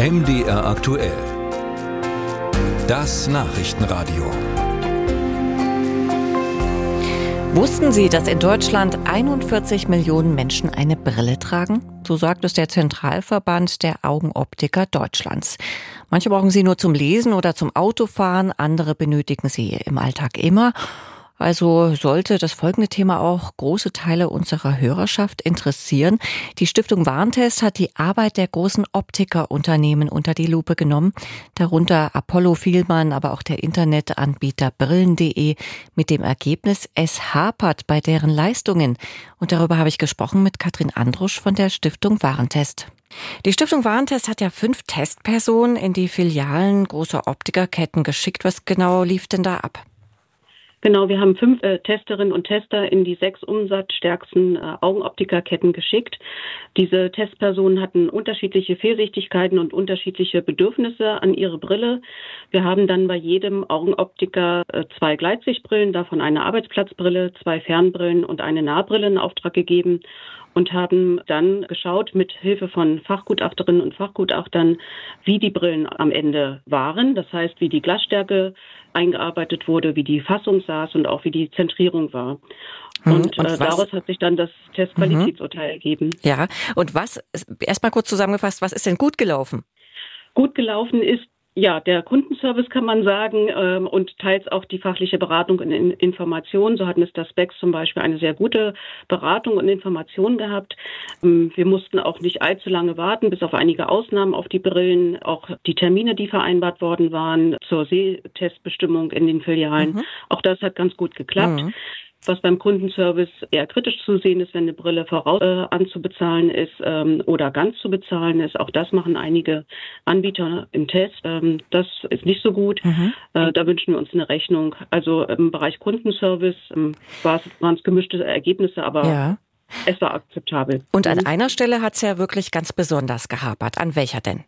MDR aktuell. Das Nachrichtenradio. Wussten Sie, dass in Deutschland 41 Millionen Menschen eine Brille tragen? So sagt es der Zentralverband der Augenoptiker Deutschlands. Manche brauchen sie nur zum Lesen oder zum Autofahren, andere benötigen sie im Alltag immer. Also sollte das folgende Thema auch große Teile unserer Hörerschaft interessieren. Die Stiftung Warntest hat die Arbeit der großen Optikerunternehmen unter die Lupe genommen, darunter Apollo Vielmann, aber auch der Internetanbieter Brillen.de mit dem Ergebnis, es hapert bei deren Leistungen. Und darüber habe ich gesprochen mit Katrin Andrusch von der Stiftung Warentest. Die Stiftung Warentest hat ja fünf Testpersonen in die Filialen großer Optikerketten geschickt. Was genau lief denn da ab? Genau, wir haben fünf äh, Testerinnen und Tester in die sechs umsatzstärksten äh, Augenoptikerketten geschickt. Diese Testpersonen hatten unterschiedliche Fehlsichtigkeiten und unterschiedliche Bedürfnisse an ihre Brille. Wir haben dann bei jedem Augenoptiker äh, zwei Gleitsichtbrillen, davon eine Arbeitsplatzbrille, zwei Fernbrillen und eine Nahbrille in Auftrag gegeben und haben dann geschaut mit Hilfe von Fachgutachterinnen und Fachgutachtern, wie die Brillen am Ende waren. Das heißt, wie die Glasstärke eingearbeitet wurde, wie die Fassung saß und auch wie die Zentrierung war. Mhm. Und, und äh, daraus hat sich dann das Testqualitätsurteil mhm. ergeben. Ja, und was, erstmal kurz zusammengefasst, was ist denn gut gelaufen? Gut gelaufen ist ja, der Kundenservice kann man sagen ähm, und teils auch die fachliche Beratung und Information. So hatten es das Specs zum Beispiel eine sehr gute Beratung und Information gehabt. Ähm, wir mussten auch nicht allzu lange warten, bis auf einige Ausnahmen auf die Brillen. Auch die Termine, die vereinbart worden waren zur Sehtestbestimmung in den Filialen, mhm. auch das hat ganz gut geklappt. Mhm was beim Kundenservice eher kritisch zu sehen ist, wenn eine Brille voraus äh, anzubezahlen ist ähm, oder ganz zu bezahlen ist. Auch das machen einige Anbieter im Test. Ähm, das ist nicht so gut. Mhm. Äh, da wünschen wir uns eine Rechnung. Also im Bereich Kundenservice ähm, waren es gemischte Ergebnisse, aber ja. es war akzeptabel. Und an mhm. einer Stelle hat es ja wirklich ganz besonders gehapert. An welcher denn?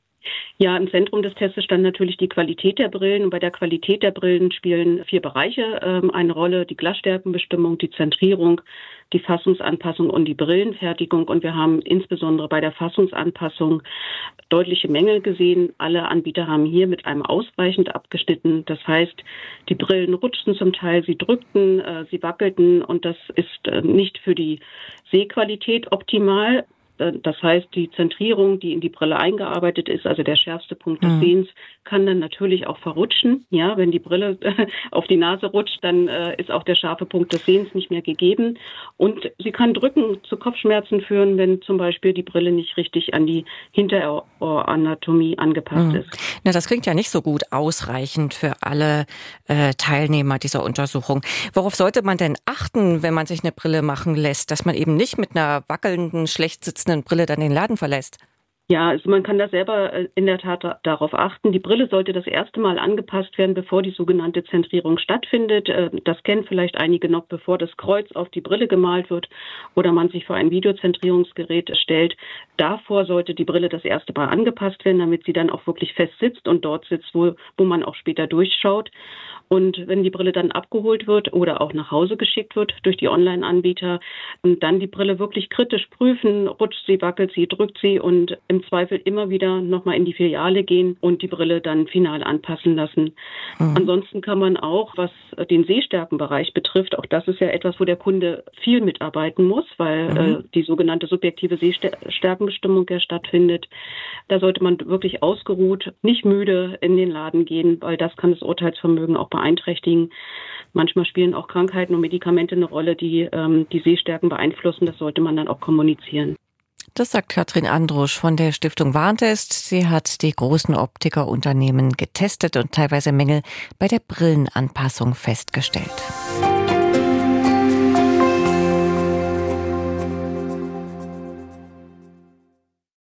Ja, im Zentrum des Tests stand natürlich die Qualität der Brillen. Und bei der Qualität der Brillen spielen vier Bereiche ähm, eine Rolle. Die Glasstärkenbestimmung, die Zentrierung, die Fassungsanpassung und die Brillenfertigung. Und wir haben insbesondere bei der Fassungsanpassung deutliche Mängel gesehen. Alle Anbieter haben hier mit einem ausreichend abgeschnitten. Das heißt, die Brillen rutschten zum Teil, sie drückten, äh, sie wackelten und das ist äh, nicht für die Sehqualität optimal. Äh, das heißt, die Zentrierung, die in die Brille eingearbeitet ist, also der schärfste Punkt des mhm. Sehens, kann dann natürlich auch verrutschen. Ja, wenn die Brille auf die Nase rutscht, dann äh, ist auch der scharfe Punkt des Sehens nicht mehr gegeben. Und sie kann drücken zu Kopfschmerzen führen, wenn zum Beispiel die Brille nicht richtig an die Hinteroranatomie angepasst mhm. ist. Na, das klingt ja nicht so gut ausreichend für alle äh, Teilnehmer dieser Untersuchung. Worauf sollte man denn achten, wenn man sich eine Brille machen lässt, dass man eben nicht mit einer wackelnden, schlecht sitzenden sitzenden Brille dann den Laden verlässt? Ja, also man kann da selber äh, in der Tat darauf achten. Die Brille sollte das erste Mal angepasst werden, bevor die sogenannte Zentrierung stattfindet. Äh, das kennen vielleicht einige noch, bevor das Kreuz auf die Brille gemalt wird oder man sich vor ein Videozentrierungsgerät stellt. Davor sollte die Brille das erste Mal angepasst werden, damit sie dann auch wirklich fest sitzt und dort sitzt, wo, wo man auch später durchschaut. Und wenn die Brille dann abgeholt wird oder auch nach Hause geschickt wird durch die Online-Anbieter, dann die Brille wirklich kritisch prüfen, rutscht sie, wackelt sie, drückt sie und im Zweifel immer wieder nochmal in die Filiale gehen und die Brille dann final anpassen lassen. Mhm. Ansonsten kann man auch, was den Sehstärkenbereich betrifft, auch das ist ja etwas, wo der Kunde viel mitarbeiten muss, weil mhm. äh, die sogenannte subjektive Sehstärkenbestimmung ja stattfindet. Da sollte man wirklich ausgeruht, nicht müde in den Laden gehen, weil das kann das Urteilsvermögen auch beeinträchtigen. Manchmal spielen auch Krankheiten und Medikamente eine Rolle, die ähm, die Sehstärken beeinflussen. Das sollte man dann auch kommunizieren. Das sagt Katrin Andrusch von der Stiftung Warntest. Sie hat die großen Optikerunternehmen getestet und teilweise Mängel bei der Brillenanpassung festgestellt.